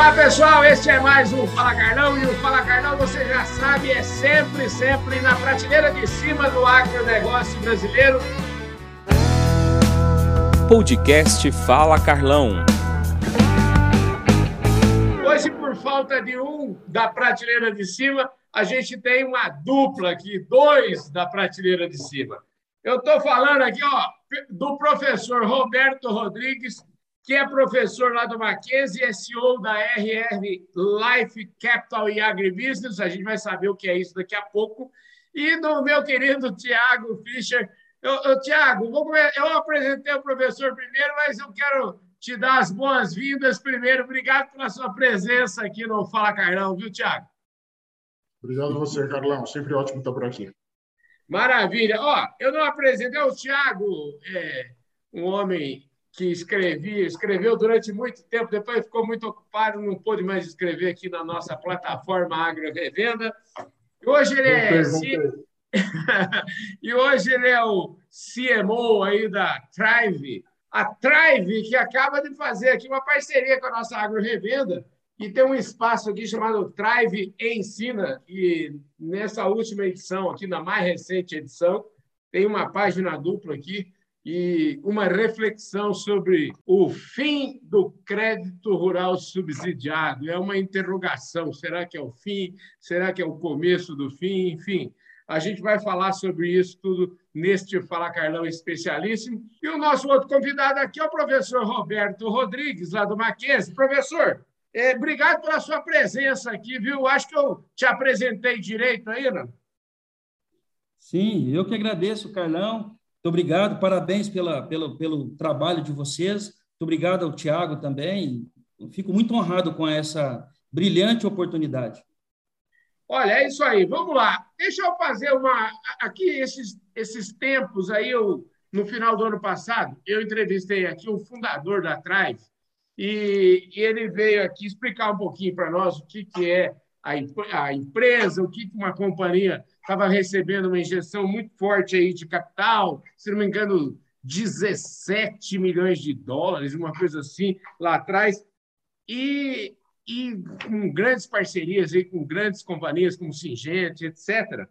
Olá pessoal, este é mais um Fala Carlão e o Fala Carlão, você já sabe, é sempre, sempre na prateleira de cima do agronegócio brasileiro. Podcast Fala Carlão. Hoje, por falta de um da prateleira de cima, a gente tem uma dupla aqui, dois da prateleira de cima. Eu estou falando aqui ó, do professor Roberto Rodrigues, que é professor lá do Mackenzie, é CEO da RR Life Capital e Agribusiness. A gente vai saber o que é isso daqui a pouco. E do meu querido Tiago Fischer. Eu, Tiago, eu apresentei o professor primeiro, mas eu quero te dar as boas-vindas primeiro. Obrigado pela sua presença aqui no Fala Carlão, viu, Tiago? Obrigado a você, Carlão. Sempre ótimo estar por aqui. Maravilha. Ó, eu não apresentei o Tiago, é um homem que escrevia, escreveu durante muito tempo, depois ficou muito ocupado, não pôde mais escrever aqui na nossa plataforma Agro Revenda. Hoje ele é e hoje ele é o CMO aí da Thrive, a Thrive que acaba de fazer aqui uma parceria com a nossa Agro Revenda e tem um espaço aqui chamado Thrive Ensina e nessa última edição aqui na mais recente edição tem uma página dupla aqui e uma reflexão sobre o fim do crédito rural subsidiado. É uma interrogação: será que é o fim? Será que é o começo do fim? Enfim, a gente vai falar sobre isso tudo neste Fala Carlão especialíssimo. E o nosso outro convidado aqui é o professor Roberto Rodrigues, lá do Mackenzie. Professor, é, obrigado pela sua presença aqui, viu? Acho que eu te apresentei direito aí, não? Sim, eu que agradeço, Carlão. Muito obrigado, parabéns pela, pelo, pelo trabalho de vocês. Muito obrigado ao Tiago também. fico muito honrado com essa brilhante oportunidade. Olha, é isso aí. Vamos lá. Deixa eu fazer uma. Aqui, esses, esses tempos aí, eu, no final do ano passado, eu entrevistei aqui o fundador da Tribe e, e ele veio aqui explicar um pouquinho para nós o que, que é a, a empresa, o que, que uma companhia estava recebendo uma injeção muito forte aí de capital, se não me engano, 17 milhões de dólares, uma coisa assim, lá atrás, e, e com grandes parcerias aí, com grandes companhias como Singente, etc.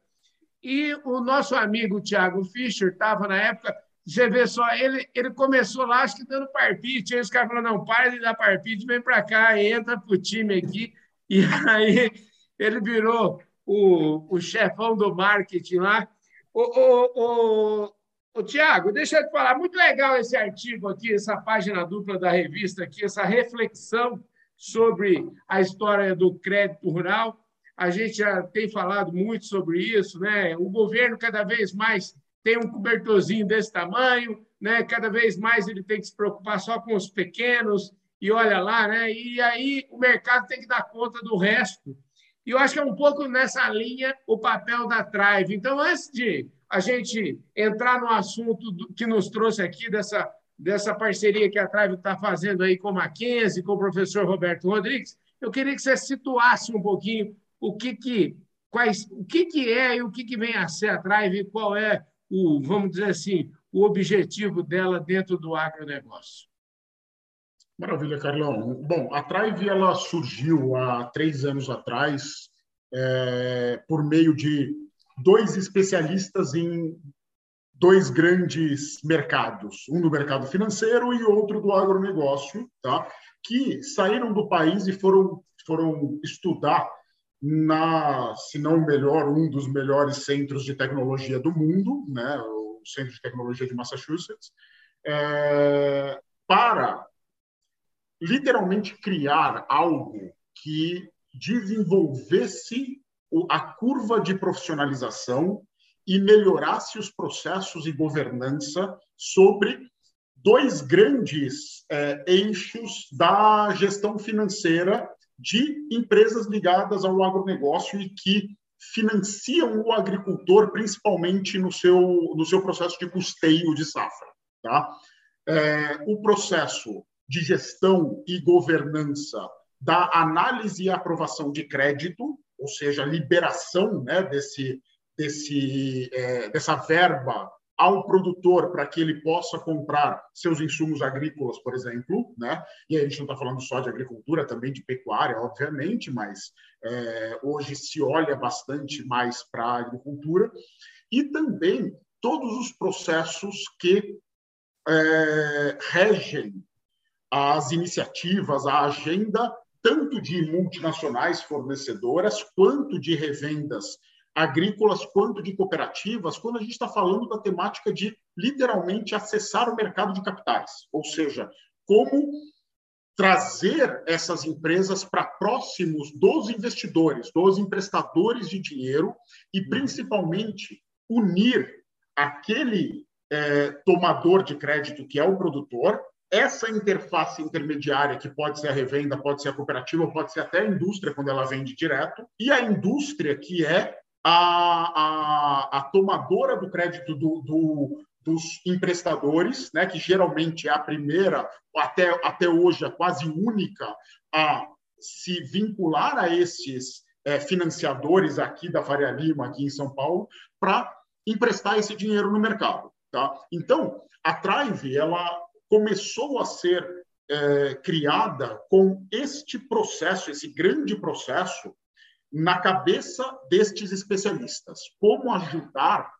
E o nosso amigo Tiago Fischer estava na época, você vê só, ele, ele começou lá, acho que dando parpite, aí os caras falaram, não, para de dar parpite, vem para cá, entra para o time aqui, e aí ele virou o, o chefão do marketing lá. O, o, o, o Tiago, deixa eu te falar, muito legal esse artigo aqui, essa página dupla da revista aqui, essa reflexão sobre a história do crédito rural. A gente já tem falado muito sobre isso, né? O governo cada vez mais tem um cobertorzinho desse tamanho, né? Cada vez mais ele tem que se preocupar só com os pequenos e olha lá, né? E aí o mercado tem que dar conta do resto. E eu acho que é um pouco nessa linha o papel da Trive. Então, antes de a gente entrar no assunto que nos trouxe aqui, dessa, dessa parceria que a Trive está fazendo aí com a Mackenzie, com o professor Roberto Rodrigues, eu queria que você situasse um pouquinho o que, que, quais, o que, que é e o que, que vem a ser a Trive, qual é o, vamos dizer assim, o objetivo dela dentro do agronegócio. Maravilha, Carlão. Bom, a Trive ela surgiu há três anos atrás é, por meio de dois especialistas em dois grandes mercados, um do mercado financeiro e outro do agronegócio, tá? que saíram do país e foram, foram estudar na, se não o melhor, um dos melhores centros de tecnologia do mundo, né? o Centro de Tecnologia de Massachusetts, é, para literalmente criar algo que desenvolvesse a curva de profissionalização e melhorasse os processos e governança sobre dois grandes é, eixos da gestão financeira de empresas ligadas ao agronegócio e que financiam o agricultor, principalmente no seu, no seu processo de custeio de safra. Tá? É, o processo de gestão e governança da análise e aprovação de crédito, ou seja, liberação né, desse, desse, é, dessa verba ao produtor para que ele possa comprar seus insumos agrícolas, por exemplo, né? E a gente não está falando só de agricultura, também de pecuária, obviamente, mas é, hoje se olha bastante mais para a agricultura e também todos os processos que é, regem as iniciativas, a agenda tanto de multinacionais fornecedoras quanto de revendas agrícolas quanto de cooperativas, quando a gente está falando da temática de literalmente acessar o mercado de capitais, ou seja, como trazer essas empresas para próximos dos investidores, dos emprestadores de dinheiro e principalmente unir aquele é, tomador de crédito que é o produtor, essa interface intermediária, que pode ser a revenda, pode ser a cooperativa, pode ser até a indústria, quando ela vende direto, e a indústria, que é a, a, a tomadora do crédito do, do, dos emprestadores, né, que geralmente é a primeira, até, até hoje, a quase única a se vincular a esses é, financiadores aqui da Faria Lima, aqui em São Paulo, para emprestar esse dinheiro no mercado. Tá? Então, a Trive ela começou a ser é, criada com este processo, esse grande processo na cabeça destes especialistas. Como ajudar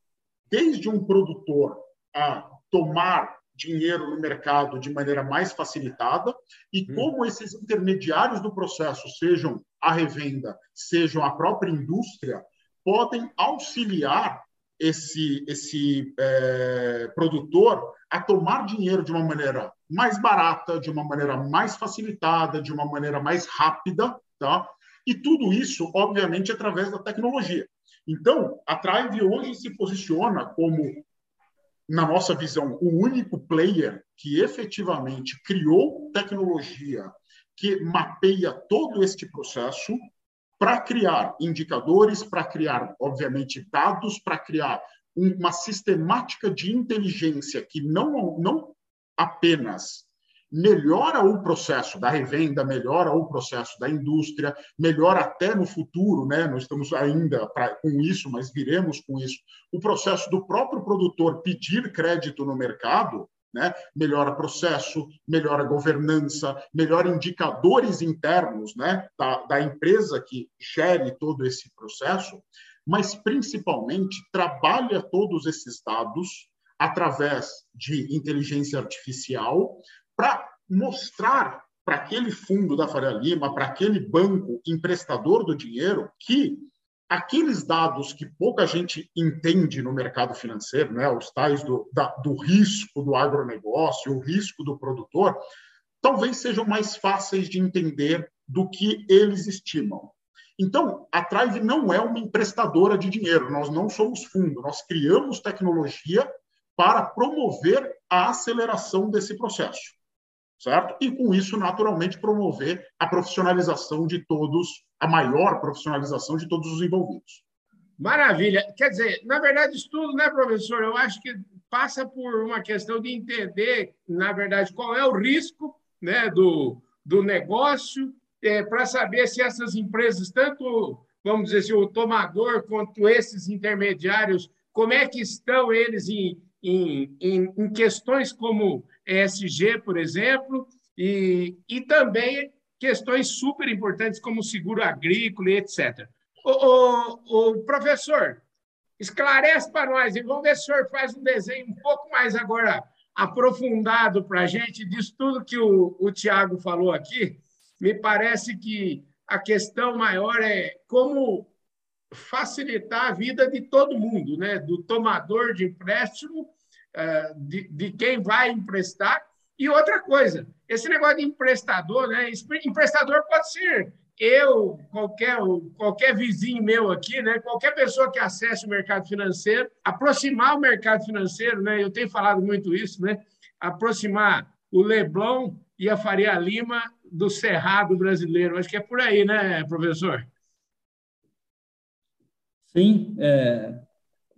desde um produtor a tomar dinheiro no mercado de maneira mais facilitada e hum. como esses intermediários do processo, sejam a revenda, sejam a própria indústria, podem auxiliar esse, esse é, produtor a tomar dinheiro de uma maneira mais barata, de uma maneira mais facilitada, de uma maneira mais rápida, tá? E tudo isso, obviamente, através da tecnologia. Então, a Trive hoje se posiciona como, na nossa visão, o único player que efetivamente criou tecnologia que mapeia todo este processo para criar indicadores, para criar, obviamente, dados, para criar uma sistemática de inteligência que não, não apenas melhora o processo da revenda, melhora o processo da indústria, melhora até no futuro, né? Nós estamos ainda pra, com isso, mas viremos com isso. O processo do próprio produtor pedir crédito no mercado, né? Melhora processo, melhora governança, melhora indicadores internos, né? Da, da empresa que gere todo esse processo, mas principalmente trabalha todos esses dados através de inteligência artificial para mostrar para aquele fundo da Faria Lima, para aquele banco emprestador do dinheiro, que aqueles dados que pouca gente entende no mercado financeiro, né, os tais do, da, do risco do agronegócio, o risco do produtor, talvez sejam mais fáceis de entender do que eles estimam. Então, a Trive não é uma emprestadora de dinheiro, nós não somos fundo, nós criamos tecnologia para promover a aceleração desse processo certo? E com isso, naturalmente, promover a profissionalização de todos, a maior profissionalização de todos os envolvidos. Maravilha. Quer dizer, na verdade, isso tudo, né, professor? Eu acho que passa por uma questão de entender, na verdade, qual é o risco né, do, do negócio, é, para saber se essas empresas, tanto, vamos dizer assim, o tomador quanto esses intermediários, como é que estão eles em, em, em, em questões como ESG, por exemplo, e, e também questões super importantes como seguro agrícola e etc. O, professor, esclarece para nós e vamos ver se o senhor faz um desenho um pouco mais agora aprofundado para a gente disso tudo que o, o Tiago falou aqui. Me parece que a questão maior é como facilitar a vida de todo mundo, né? do tomador de empréstimo é, de, quem vai emprestar. E outra coisa, esse negócio de emprestador, né? Emprestador pode ser eu, qualquer, qualquer vizinho meu aqui, né? qualquer pessoa que acesse o mercado financeiro, aproximar o mercado financeiro, né? eu tenho falado muito isso, né? aproximar o Leblon e a Faria Lima do Cerrado brasileiro. Acho que é por aí, né, professor? Sim. É,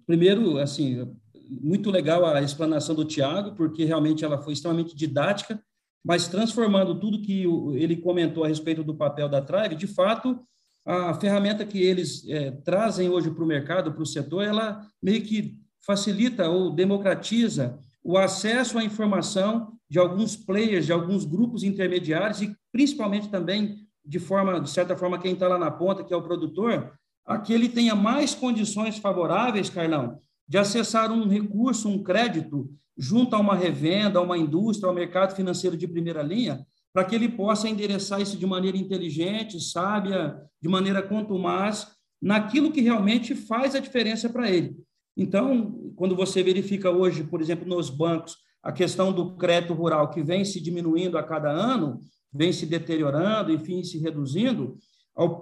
primeiro, assim, muito legal a explanação do Tiago, porque realmente ela foi extremamente didática, mas transformando tudo que ele comentou a respeito do papel da Tribe, de fato, a ferramenta que eles é, trazem hoje para o mercado, para o setor, ela meio que facilita ou democratiza o acesso à informação de alguns players, de alguns grupos intermediários e principalmente também de forma, de certa forma, quem está lá na ponta, que é o produtor, a que ele tenha mais condições favoráveis, Carlão, de acessar um recurso, um crédito, junto a uma revenda, a uma indústria, ao mercado financeiro de primeira linha, para que ele possa endereçar isso de maneira inteligente, sábia, de maneira contumaz, naquilo que realmente faz a diferença para ele. Então, quando você verifica hoje, por exemplo, nos bancos, a questão do crédito rural que vem se diminuindo a cada ano, vem se deteriorando, enfim, se reduzindo,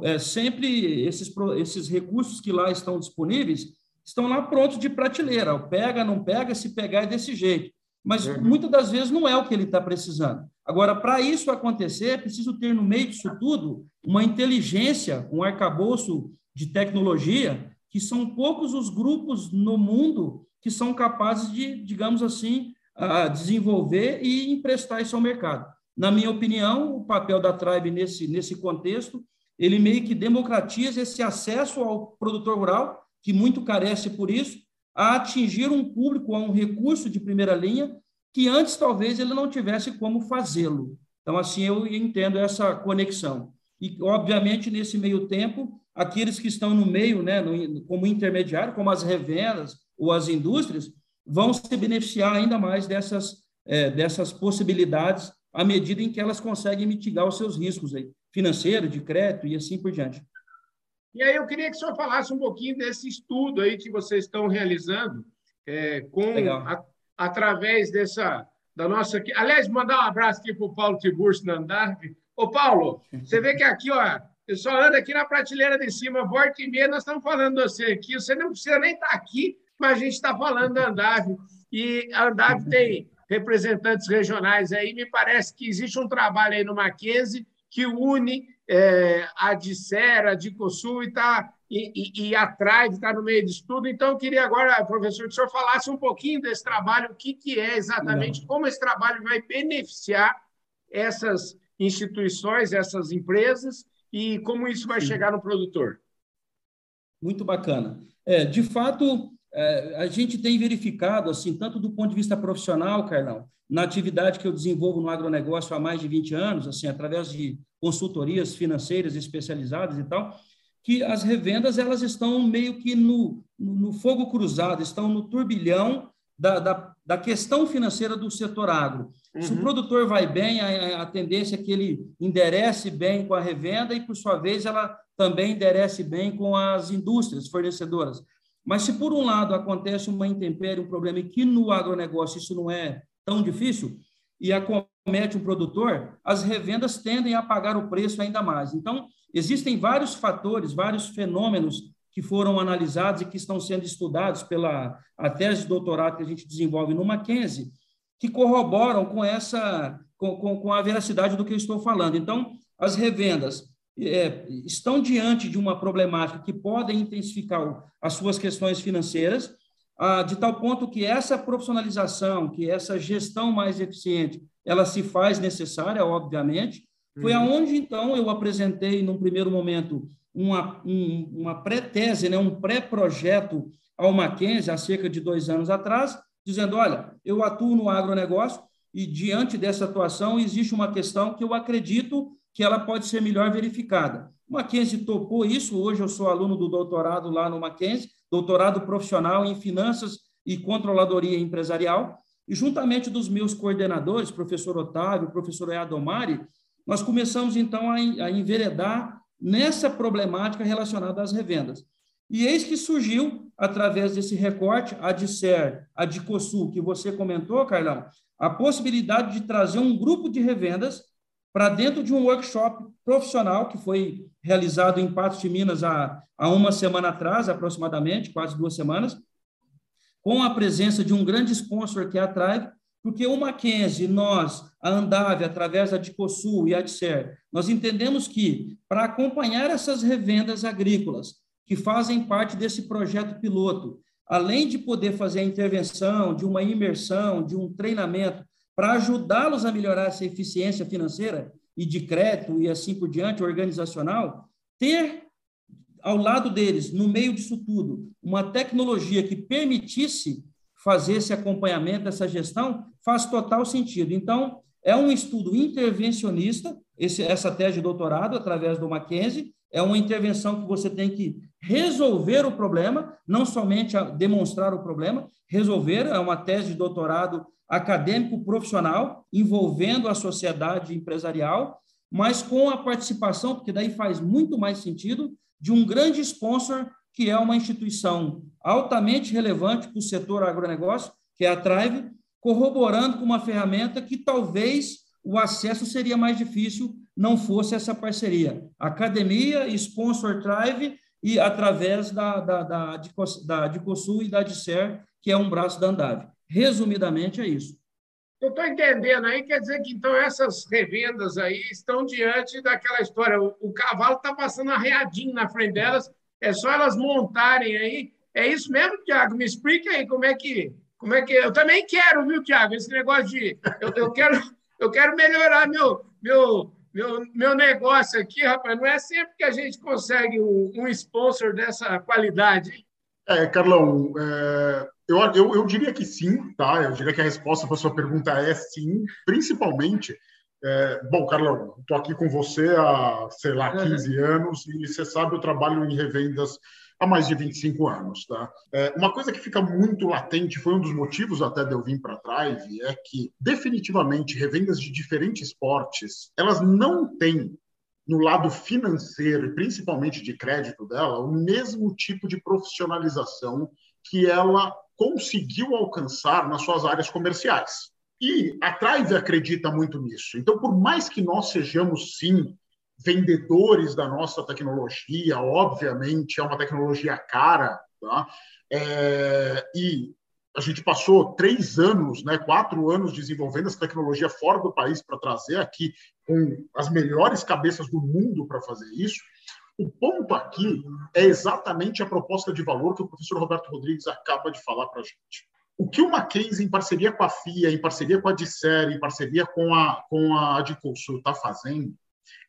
é, sempre esses, esses recursos que lá estão disponíveis estão lá prontos de prateleira. Pega, não pega, se pegar é desse jeito. Mas uhum. muitas das vezes não é o que ele está precisando. Agora, para isso acontecer, é preciso ter no meio disso tudo uma inteligência, um arcabouço de tecnologia, que são poucos os grupos no mundo que são capazes de, digamos assim, desenvolver e emprestar isso ao mercado. Na minha opinião, o papel da Tribe nesse, nesse contexto, ele meio que democratiza esse acesso ao produtor rural, que muito carece por isso, a atingir um público, a um recurso de primeira linha, que antes talvez ele não tivesse como fazê-lo. Então, assim, eu entendo essa conexão. E, obviamente, nesse meio tempo, aqueles que estão no meio, né, no, como intermediário, como as revendas ou as indústrias, vão se beneficiar ainda mais dessas, é, dessas possibilidades à medida em que elas conseguem mitigar os seus riscos aí, financeiro, de crédito e assim por diante. E aí eu queria que o senhor falasse um pouquinho desse estudo aí que vocês estão realizando é, com a, através dessa da nossa. Aliás, mandar um abraço aqui para o Paulo Tiburcio na Andarve. Ô, Paulo, você vê que aqui, ó, eu só ando aqui na prateleira de cima, volta e meia, nós estamos falando de você aqui. Você não precisa nem estar tá aqui, mas a gente está falando da Andave. E a Andave tem representantes regionais aí. Me parece que existe um trabalho aí no Mackenzie que une é, a Dicera, a Dicosul e, tá, e, e, e a Tribe está no meio disso tudo. Então, eu queria agora, professor, que o senhor falasse um pouquinho desse trabalho, o que, que é exatamente, Não. como esse trabalho vai beneficiar essas instituições, essas empresas e como isso vai Sim. chegar no produtor. Muito bacana. É, de fato, a gente tem verificado, assim, tanto do ponto de vista profissional, Carlão, na atividade que eu desenvolvo no agronegócio há mais de 20 anos, assim, através de consultorias financeiras especializadas e tal, que as revendas elas estão meio que no, no fogo cruzado, estão no turbilhão da, da, da questão financeira do setor agro. Uhum. Se o uhum. produtor vai bem, a, a, tendência é que ele enderece bem com a revenda e, por sua vez, ela também enderece bem com as indústrias fornecedoras. Mas se, por um lado, acontece uma intempérie, um problema, e que no agronegócio isso não é tão difícil, e acomete o produtor, as revendas tendem a pagar o preço ainda mais. Então, existem vários fatores, vários fenômenos que foram analisados e que estão sendo estudados pela a tese de doutorado que a gente desenvolve no Mackenzie, que corroboram com essa com, com, com a veracidade do que eu estou falando. Então, as revendas é, estão diante de uma problemática que podem intensificar as suas questões financeiras, ah, de tal ponto que essa profissionalização, que essa gestão mais eficiente, ela se faz necessária, obviamente. Foi uhum. aonde, então, eu apresentei, num primeiro momento, uma, um, uma pré-tese, né, um pré-projeto ao Mackenzie, há cerca de dois anos atrás, dizendo: olha, eu atuo no agronegócio e, diante dessa atuação, existe uma questão que eu acredito que ela pode ser melhor verificada. O Mackenzie topou isso, hoje eu sou aluno do doutorado lá no Mackenzie, doutorado profissional em finanças e controladoria empresarial, e juntamente dos meus coordenadores, professor Otávio, professor Eadomari, nós começamos então a, enveredar nessa problemática relacionada às revendas. E eis que surgiu, através desse recorte, a Disser, a Dicosul, que você comentou, Carlão, a possibilidade de trazer um grupo de revendas para dentro de um workshop profissional que foi realizado em Patos de Minas há, há uma semana atrás, aproximadamente, quase duas semanas, com a presença de um grande sponsor que é a Tribe, porque o Mackenzie, nós, a Andave, através da Dicosul e a Disser, nós entendemos que, para acompanhar essas revendas agrícolas, que fazem parte desse projeto piloto, além de poder fazer a intervenção, de uma imersão, de um treinamento, para ajudá-los a melhorar essa eficiência financeira e de crédito e assim por diante, organizacional, ter ao lado deles, no meio disso tudo, uma tecnologia que permitisse fazer esse acompanhamento, essa gestão, faz total sentido. Então, é um estudo intervencionista, esse, essa tese de doutorado, através do Mackenzie, é uma intervenção que você tem que resolver o problema, não somente demonstrar o problema, resolver, é uma tese de doutorado acadêmico profissional, envolvendo a sociedade empresarial, mas com a participação, porque daí faz muito mais sentido, de um grande sponsor, que é uma instituição altamente relevante para o setor agronegócio, que é a Trive, corroborando com uma ferramenta que talvez o acesso seria mais difícil não fosse essa parceria. Academia, sponsor Trive e através da, da, da, da Dicosul e da Dicer, que é um braço da Andave. Resumidamente, é isso. Eu estou entendendo aí, quer dizer que então essas revendas aí estão diante daquela história. O, o cavalo está passando arreadinho na frente delas, é só elas montarem aí. É isso mesmo, Tiago? Me explica aí como é que. Como é que. Eu também quero, viu, Tiago? Esse negócio de. Eu, eu, quero, eu quero melhorar meu, meu, meu, meu negócio aqui, rapaz. Não é sempre que a gente consegue um, um sponsor dessa qualidade. É, Carlão, é, eu, eu, eu diria que sim, tá? Eu diria que a resposta para a sua pergunta é sim, principalmente. É, bom, Carlão, estou aqui com você há, sei lá, 15 uhum. anos e você sabe, eu trabalho em revendas há mais de 25 anos. Tá? É, uma coisa que fica muito latente, foi um dos motivos até de eu vir para trás, é que definitivamente revendas de diferentes portes, elas não têm no lado financeiro e principalmente de crédito dela o mesmo tipo de profissionalização que ela conseguiu alcançar nas suas áreas comerciais. E a Thrive acredita muito nisso. Então, por mais que nós sejamos, sim, vendedores da nossa tecnologia, obviamente é uma tecnologia cara, tá? É, e a gente passou três anos, né, quatro anos desenvolvendo essa tecnologia fora do país para trazer aqui com as melhores cabeças do mundo para fazer isso. O ponto aqui é exatamente a proposta de valor que o professor Roberto Rodrigues acaba de falar para a gente. O que o Mackenzie, em parceria com a FIA, em parceria com a Disser, em parceria com a, com a Adiconsur, está fazendo,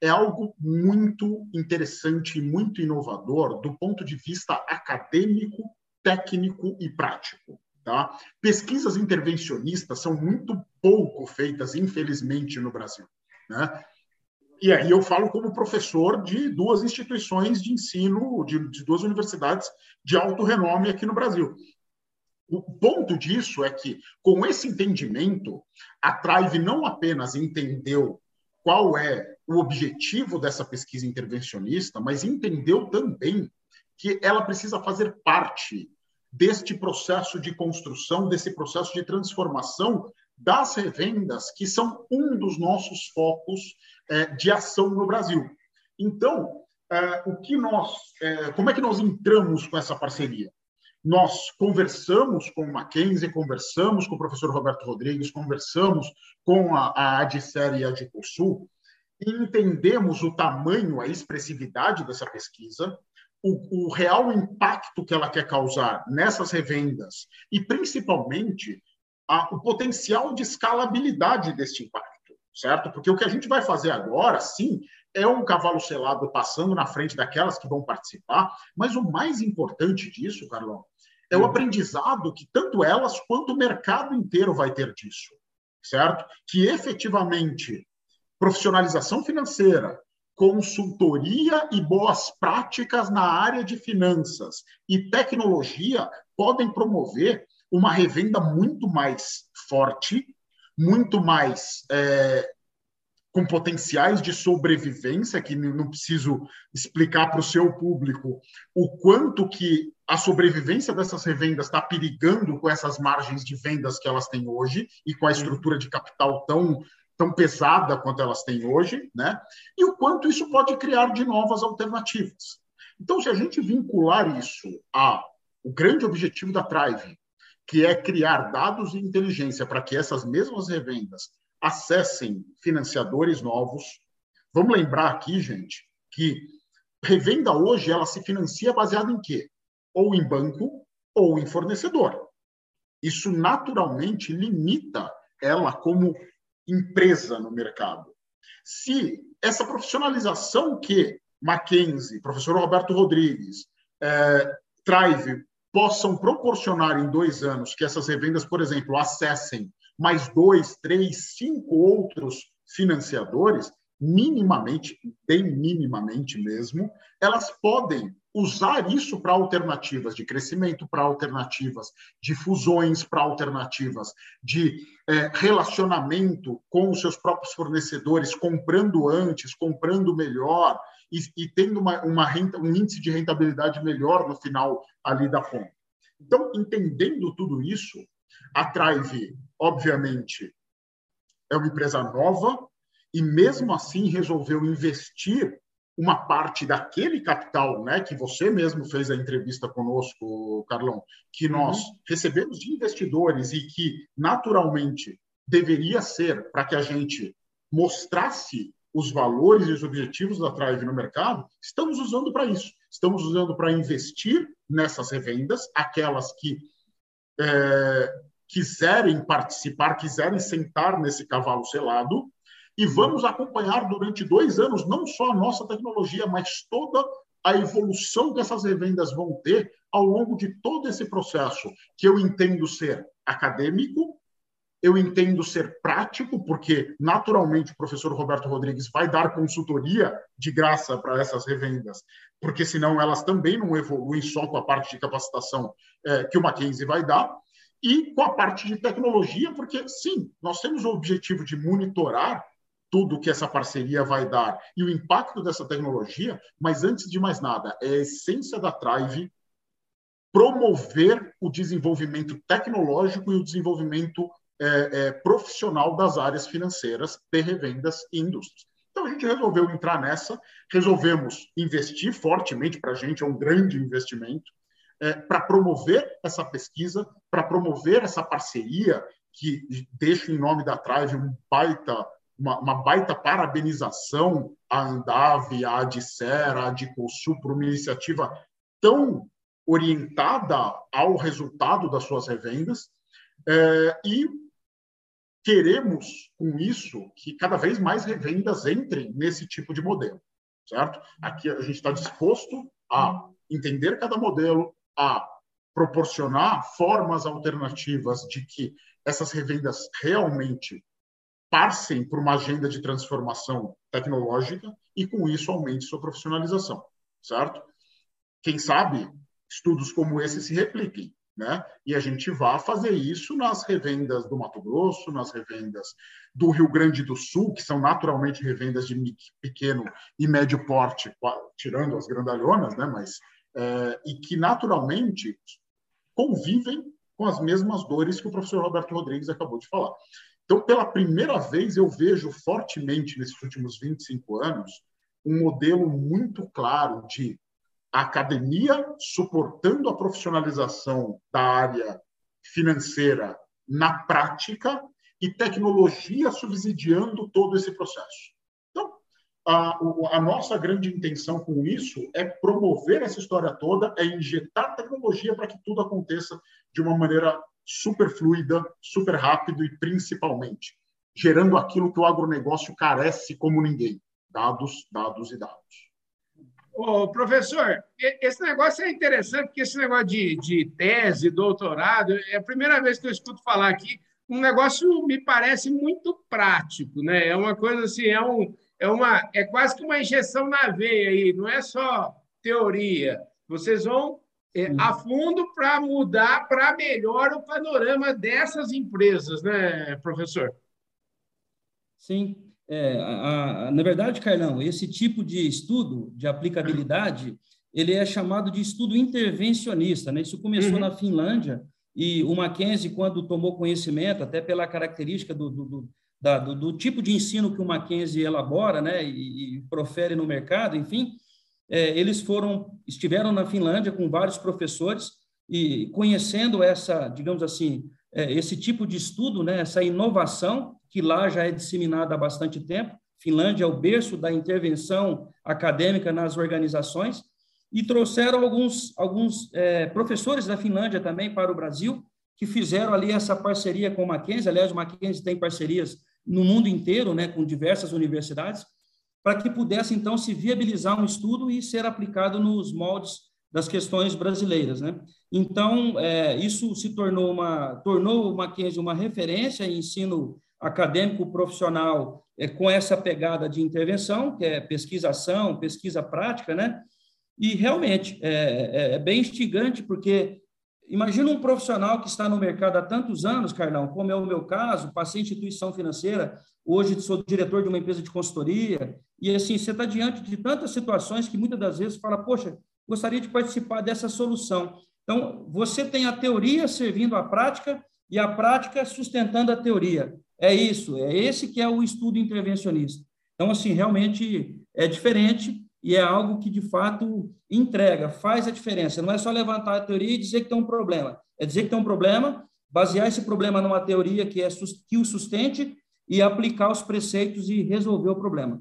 é algo muito interessante e muito inovador do ponto de vista acadêmico, técnico e prático. Tá? Pesquisas intervencionistas são muito pouco feitas, infelizmente, no Brasil. Né? E aí eu falo como professor de duas instituições de ensino, de, de duas universidades de alto renome aqui no Brasil. O ponto disso é que, com esse entendimento, a Trive não apenas entendeu qual é o objetivo dessa pesquisa intervencionista, mas entendeu também que ela precisa fazer parte deste processo de construção, desse processo de transformação das revendas, que são um dos nossos focos é, de ação no Brasil. Então, é, o que nós, é, como é que nós entramos com essa parceria? Nós conversamos com o Mackenzie, conversamos com o professor Roberto Rodrigues, conversamos com a, a e a Adicosul, entendemos o tamanho, a expressividade dessa pesquisa, o, o, real impacto que ela quer causar nessas revendas e, principalmente, a, o potencial de escalabilidade deste impacto, certo? Porque o que a gente vai fazer agora, sim, é um cavalo selado passando na frente daquelas que vão participar, mas o mais importante disso, Carlão, é o aprendizado que tanto elas quanto o mercado inteiro vai ter disso, certo? Que efetivamente profissionalização financeira, consultoria e boas práticas na área de finanças e tecnologia podem promover uma revenda muito mais forte, muito mais é, com potenciais de sobrevivência, que não preciso explicar para o seu público o quanto que a sobrevivência dessas revendas está perigando com essas margens de vendas que elas têm hoje e com a estrutura de capital tão tão pesada quanto elas têm hoje, né? E o quanto isso pode criar de novas alternativas. Então, se a gente vincular isso a o grande objetivo da Thrive, que é criar dados e inteligência para que essas mesmas revendas acessem financiadores novos. Vamos lembrar aqui, gente, que revenda hoje ela se financia baseada em quê? Ou em banco ou em fornecedor. Isso naturalmente limita ela como empresa no mercado. Se essa profissionalização que Mackenzie, professor Roberto Rodrigues, é, Thrive, possam proporcionar em dois anos que essas revendas, por exemplo, acessem mais dois, três, cinco outros financiadores, minimamente, bem minimamente mesmo, elas podem usar isso para alternativas de crescimento, para alternativas de fusões, para alternativas de é, relacionamento com os seus próprios fornecedores, comprando antes, comprando melhor e, e tendo uma, uma renta, um índice de rentabilidade melhor no final ali da conta. Então, entendendo tudo isso, a Thrive, obviamente, é uma empresa nova e mesmo assim resolveu investir uma parte daquele capital, né, que você mesmo fez a entrevista conosco, Carlão, que uhum. nós uhum. recebemos de investidores e que naturalmente deveria ser para que a gente mostrasse os valores e os objetivos da Thrive no mercado, estamos usando para isso. Estamos usando para investir nessas revendas, aquelas que é, quiserem participar, quiserem sentar nesse cavalo selado, e vamos acompanhar durante dois anos não só a nossa tecnologia, mas toda a evolução que essas revendas vão ter ao longo de todo esse processo, que eu entendo ser acadêmico, eu entendo ser prático, porque naturalmente o professor Roberto Rodrigues vai dar consultoria de graça para essas revendas, porque senão elas também não evoluem só com a parte de capacitação é, que o Mackenzie vai dar, e com a parte de tecnologia, porque sim, nós temos o objetivo de monitorar tudo que essa parceria vai dar e o impacto dessa tecnologia, mas antes de mais nada, é a essência da Thrive promover o desenvolvimento tecnológico e o desenvolvimento é, é, profissional das áreas financeiras de revendas e indústrias. Então a gente resolveu entrar nessa, resolvemos investir fortemente para a gente, é um grande investimento, é, para promover essa pesquisa, para promover essa parceria que deixa em nome da Thrive um baita uma, uma, baita parabenização à Andave, à Adicera, à Adicosul, por uma iniciativa tão orientada ao resultado das suas revendas. É, e queremos, com isso, que cada vez mais revendas entrem nesse tipo de modelo, certo? Aqui a gente está disposto a entender cada modelo, a proporcionar formas alternativas de que essas revendas realmente passem por uma agenda de transformação tecnológica e, com isso, aumente sua profissionalização, certo? Quem sabe estudos como esse se repliquem, né? E a gente vá fazer isso nas revendas do Mato Grosso, nas revendas do Rio Grande do Sul, que são naturalmente revendas de pequeno e médio porte, tirando as grandalhonas, né? Mas é, e que naturalmente convivem com as mesmas dores que o professor Roberto Rodrigues acabou de falar. Então, pela primeira vez, eu vejo fortemente nesses últimos 25 anos um modelo muito claro de academia suportando a profissionalização da área financeira na prática e tecnologia subsidiando todo esse processo. Então, a, a, nossa grande intenção com isso é promover essa história toda, é injetar tecnologia para que tudo aconteça de uma maneira super fluida, super rápido e principalmente gerando aquilo que o agronegócio carece como ninguém: dados, dados e dados. Ô, professor, esse negócio é interessante, porque esse negócio de, de tese, doutorado, é a primeira vez que eu escuto falar aqui. Um negócio me parece muito prático, né? É uma coisa assim, é, um, é, uma, é quase que uma injeção na veia aí, não é só teoria. Vocês vão é, a fundo para mudar para melhor o panorama dessas empresas, né, professor? Sim. É, a, a, na verdade, Carlão, esse tipo de estudo de aplicabilidade ele é chamado de estudo intervencionista. Né? Isso começou uhum. na Finlândia e o Mackenzie, quando tomou conhecimento, até pela característica do, do, do, da, do, tipo de ensino que o Mackenzie elabora né? e, e profere no mercado, enfim, eles foram, estiveram na Finlândia com vários professores e conhecendo essa, digamos assim, é, esse tipo de estudo, né, essa inovação que lá já é disseminada há bastante tempo. Finlândia é o berço da intervenção acadêmica nas organizações e trouxeram alguns alguns é, professores da Finlândia também para o Brasil que fizeram ali essa parceria com o Mackenzie. Aliás, o Mackenzie tem parcerias no mundo inteiro, né, com diversas universidades para que pudesse, então, se viabilizar um estudo e ser aplicado nos moldes das questões brasileiras. Né? Então, é, isso se tornou uma, tornou o Mackenzie uma referência em ensino acadêmico profissional é, com essa pegada de intervenção, que é pesquisação, pesquisa prática, né? E realmente é, é, é bem instigante, porque imagina um profissional que está no mercado há tantos anos, Carlão, como é o meu caso, passei em instituição financeira, hoje sou diretor de uma empresa de consultoria, e assim, você está diante de tantas situações que muitas das vezes fala, poxa, gostaria de participar dessa solução. Então, você tem a teoria servindo à prática e a prática sustentando a teoria. É isso, é esse que é o estudo intervencionista. Então, assim, realmente é diferente e é algo que, de fato, entrega, faz a diferença. Não é só levantar a teoria e dizer que tem um problema. É dizer que tem um problema, basear esse problema numa teoria que, é, que o sustente e aplicar os preceitos e resolver o problema.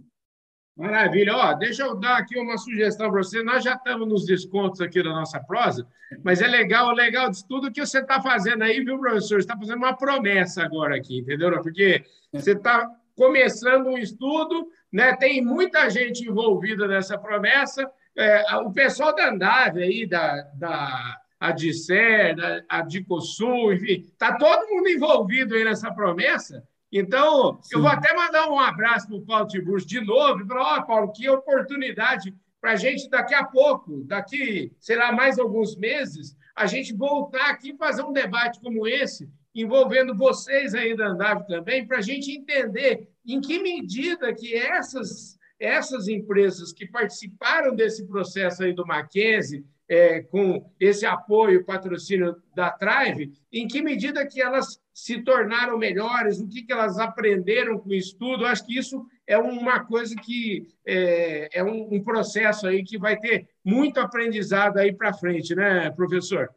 Maravilha. Ó, deixa eu dar aqui uma sugestão para você. Nós já estamos nos descontos aqui da nossa prosa, mas é legal, o legal disso tudo que você está fazendo aí, viu, professor? Você está fazendo uma promessa agora aqui, entendeu? Porque você está começando um estudo, né? tem muita gente envolvida nessa promessa. É, o pessoal da Andave aí, da, da Adicer, da Adicosul, enfim, está todo mundo envolvido aí nessa promessa. Então, Sim. eu vou até mandar um abraço para o Paulo Tiburcio de novo e falar, ó, oh, Paulo, que oportunidade para a gente daqui a pouco, daqui, sei lá, mais alguns meses, a gente voltar aqui e fazer um debate como esse, envolvendo vocês aí da Andave também, para a gente entender em que medida que essas, essas empresas que participaram desse processo aí do Mackenzie, é, com esse apoio, patrocínio da Trive, em que medida que elas se tornaram melhores, o que, que elas aprenderam com o estudo. Acho que isso é uma coisa que é, é um, um, processo aí que vai ter muito aprendizado aí para frente, né, professor?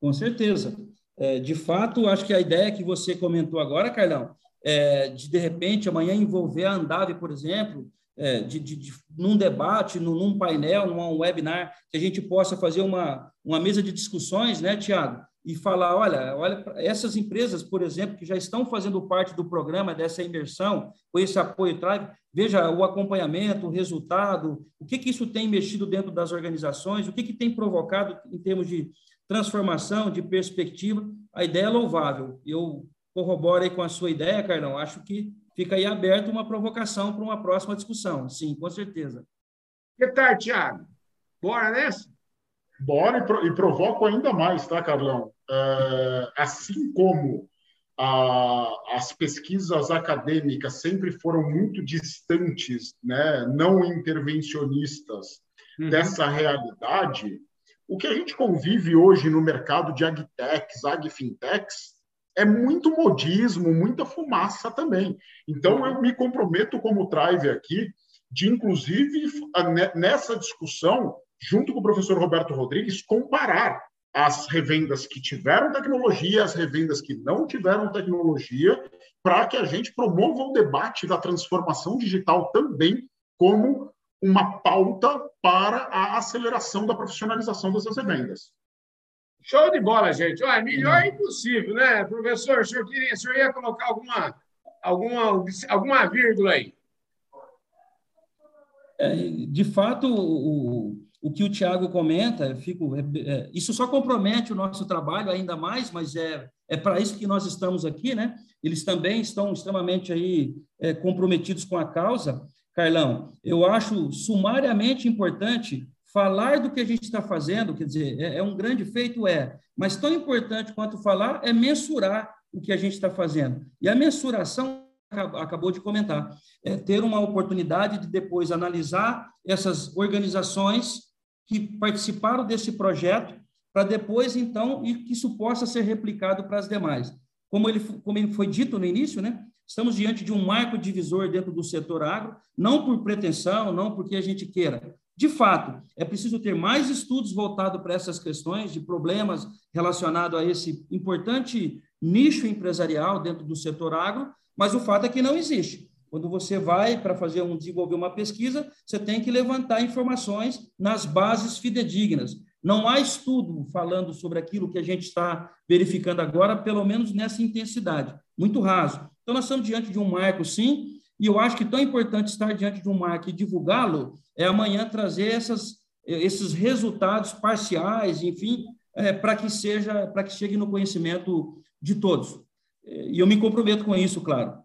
Com certeza. É, de fato, acho que a ideia que você comentou agora, Carlão, é, de de repente amanhã envolver a Andave, por exemplo, é, de, de, de, num debate, num, num painel, num webinar, que a gente possa fazer uma, uma mesa de discussões, né, Tiago? E falar, olha, olha, essas empresas, por exemplo, que já estão fazendo parte do programa dessa imersão, com esse apoio Tribe, veja o acompanhamento, o resultado, o que, que isso tem mexido dentro das organizações, o que, que tem provocado em termos de transformação, de perspectiva. A ideia é louvável. Eu corroboro aí com a sua ideia, Carlão. Acho que fica aí aberto uma provocação para uma próxima discussão. Sim, com certeza. Que tal, Tiago? Bora nessa? Bora e, provoco ainda mais, tá, Carlão? É, assim como a, as pesquisas acadêmicas sempre foram muito distantes, né, não intervencionistas uhum. dessa realidade, o que a gente convive hoje no mercado de agtechs, agfintechs, é muito modismo, muita fumaça também. Então, eu me comprometo como Trive aqui, de inclusive nessa discussão, junto com o professor Roberto Rodrigues, comparar as revendas que tiveram tecnologia, as revendas que não tiveram tecnologia, para que a gente promova o debate da transformação digital também como uma pauta para a aceleração da profissionalização dessas revendas. Show de bola, gente. Olha, melhor é impossível, né, professor? O senhor, queria, o senhor ia colocar alguma, alguma, alguma vírgula aí? É, de fato, o, o que o Tiago comenta, fico, é, é, isso só compromete o nosso trabalho ainda mais, mas é, é para isso que nós estamos aqui, né? Eles também estão extremamente aí é, comprometidos com a causa. Carlão, eu acho sumariamente importante falar do que a gente está fazendo, quer dizer, é, é, um grande feito, é, mas tão importante quanto falar é mensurar o que a gente está fazendo. E a mensuração, acabou de comentar, é ter uma oportunidade de depois analisar essas organizações que participaram desse projeto, para depois, então, e que isso possa ser replicado para as demais. Como ele, como foi dito no início, né? Estamos diante de um marco divisor dentro do setor agro, não por pretensão, não porque a gente queira, de fato, é preciso ter mais estudos voltados para essas questões de problemas relacionados a esse importante nicho empresarial dentro do setor agro, mas o fato é que não existe. Quando você vai para fazer um desenvolver uma pesquisa, você tem que levantar informações nas bases fidedignas. Não há estudo falando sobre aquilo que a gente está verificando agora, pelo menos nessa intensidade, muito raso. Então, nós estamos diante de um marco, sim, E eu acho que tão importante estar diante de um marco e divulgá-lo é amanhã trazer essas, esses resultados parciais, enfim, é, para que seja, para que chegue no conhecimento de todos. E eu me comprometo com isso, claro.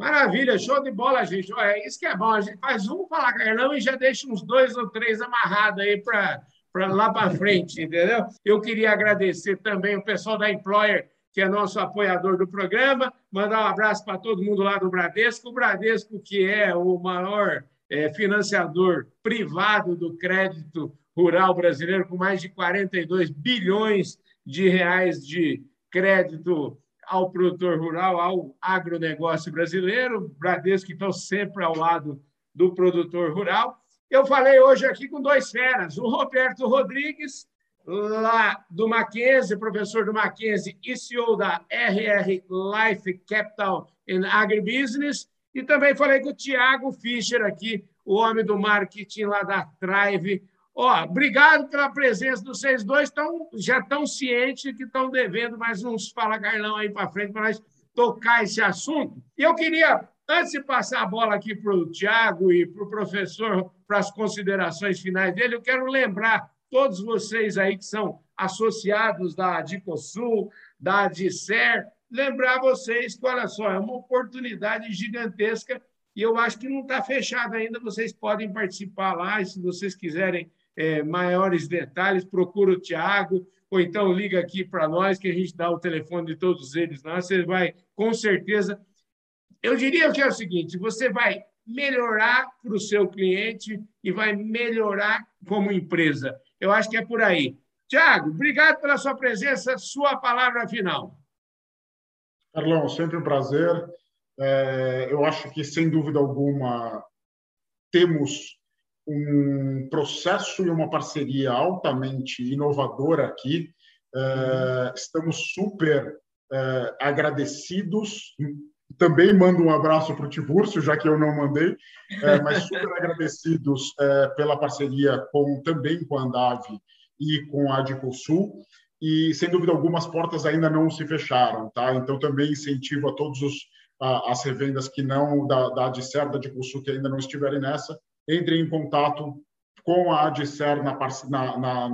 Maravilha, show de bola, gente. Olha, isso que é bom. A gente faz um falar Carlão e já deixa uns dois ou três amarrados aí para lá para frente, entendeu? Eu queria agradecer também o pessoal da Employer, que é nosso apoiador do programa, mandar um abraço para todo mundo lá do Bradesco. O Bradesco, que é o maior é, financiador privado do crédito rural brasileiro, com mais de 42 bilhões de reais de crédito ao produtor rural, ao agronegócio brasileiro. Bradesco, então, sempre ao lado do produtor rural. Eu falei hoje aqui com dois feras, o Roberto Rodrigues, lá do Mackenzie, professor do Mackenzie e CEO da RR Life Capital in Agribusiness, e também falei com o Tiago Fischer aqui, o homem do marketing lá da Thrive, Ó, obrigado pela presença dos vocês dois. Tão, já estão cientes que estão devendo mais uns Fala Carlão aí para frente para nós tocar esse assunto. E eu queria, antes de passar a bola aqui para o Tiago e para o professor, para as considerações finais dele, eu quero lembrar todos vocês aí que são associados da Adicosul, da Adicer, lembrar vocês que, olha só, é uma oportunidade gigantesca e eu acho que não está fechado ainda. Vocês podem participar lá, e se vocês quiserem é, maiores detalhes, procura o Tiago, ou então liga aqui para nós, que a gente dá o telefone de todos eles lá. Você vai, com certeza. Eu diria que é o seguinte: você vai melhorar para o seu cliente e vai melhorar como empresa. Eu acho que é por aí. Tiago, obrigado pela sua presença. Sua palavra final. Carlão, sempre um prazer. É, eu acho que, sem dúvida alguma, temos um processo e uma parceria altamente inovadora aqui. É, estamos super é, agradecidos. Também mando um abraço para o Tibúrcio, já que eu não mandei, é, mas super agradecidos pela parceria com também com a Andave e com a Adicosul. E, sem dúvida alguma, as portas ainda não se fecharam. Tá? Então, também incentivo a todos os as revendas que não da, da Adicer, da Adicosul, que ainda não estiverem nessa, entrem em contato com a Adicer na, na, na,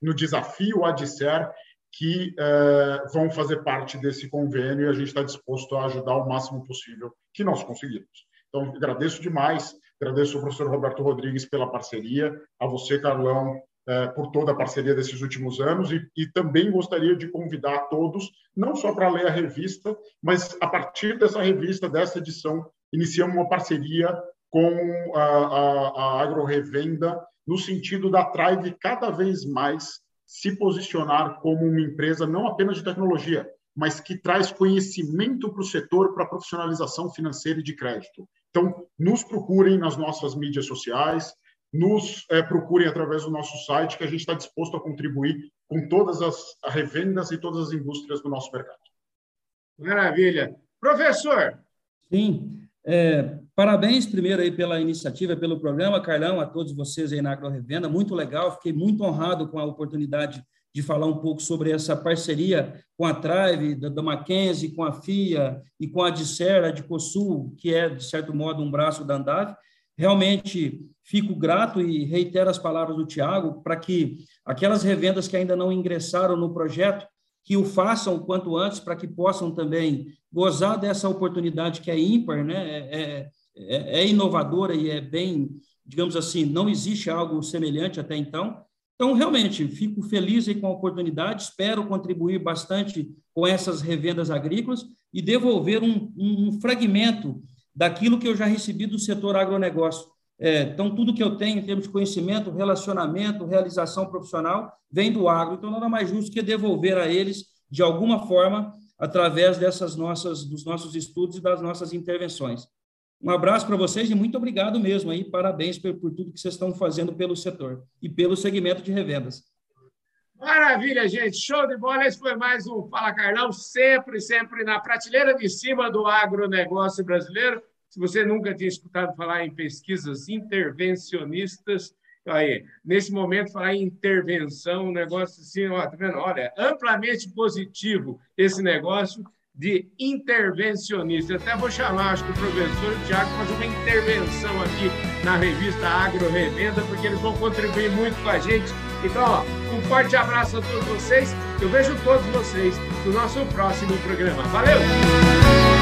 no desafio Adicer, que eh, vão fazer parte desse convênio e a gente está disposto a ajudar o máximo possível que nós conseguirmos. Então, agradeço demais, agradeço ao professor Roberto Rodrigues pela parceria, a você, Carlão, eh, por toda a parceria desses últimos anos e, e também gostaria de convidar todos, não só para ler a revista, mas a partir dessa revista, dessa edição, iniciamos uma parceria com a, a, a agro-revenda, no sentido da Tribe cada vez mais se posicionar como uma empresa não apenas de tecnologia, mas que traz conhecimento para o setor para profissionalização financeira e de crédito. Então, nos procurem nas nossas mídias sociais, nos é, procurem através do nosso site, que a gente está disposto a contribuir com todas as revendas e todas as indústrias do nosso mercado. Maravilha. Professor. Sim. É, parabéns primeiro aí pela iniciativa, pelo programa, Carlão, a todos vocês aí na Agro Revenda, muito legal, fiquei muito honrado com a oportunidade de falar um pouco sobre essa parceria com a Trive, da, Mackenzie, com a FIA e com a Dicer, a Dicosul, que é, de certo modo, um braço da Andave. Realmente fico grato e reitero as palavras do Tiago para que aquelas revendas que ainda não ingressaram no projeto que o façam quanto antes para que possam também gozar dessa oportunidade que é ímpar, né? É, é, é, é, inovadora e é bem, digamos assim, não existe algo semelhante até então. Então, realmente, fico feliz com a oportunidade, espero contribuir bastante com essas revendas agrícolas e devolver um, um, um fragmento daquilo que eu já recebi do setor agronegócio. É, então, tudo que eu tenho em termos de conhecimento, relacionamento, realização profissional, vem do agro. Então, nada mais justo que devolver a eles, de alguma forma, através dessas nossas, dos nossos estudos e das nossas intervenções. Um abraço para vocês e muito obrigado mesmo aí, parabéns por, por tudo que vocês estão fazendo pelo setor e pelo segmento de revendas. Maravilha, gente. Show de bola. Esse foi mais um Fala Carlão, sempre, sempre na prateleira de cima do agronegócio brasileiro. Se você nunca tinha escutado falar em pesquisas intervencionistas, aí, nesse momento, falar em intervenção, um negócio assim, ó, tá vendo? Olha, amplamente positivo esse negócio. De intervencionista. Até vou chamar, acho que o professor Tiago fazer uma intervenção aqui na revista Agro Revenda, porque eles vão contribuir muito com a gente. Então, ó, um forte abraço a todos vocês. Eu vejo todos vocês no nosso próximo programa. Valeu!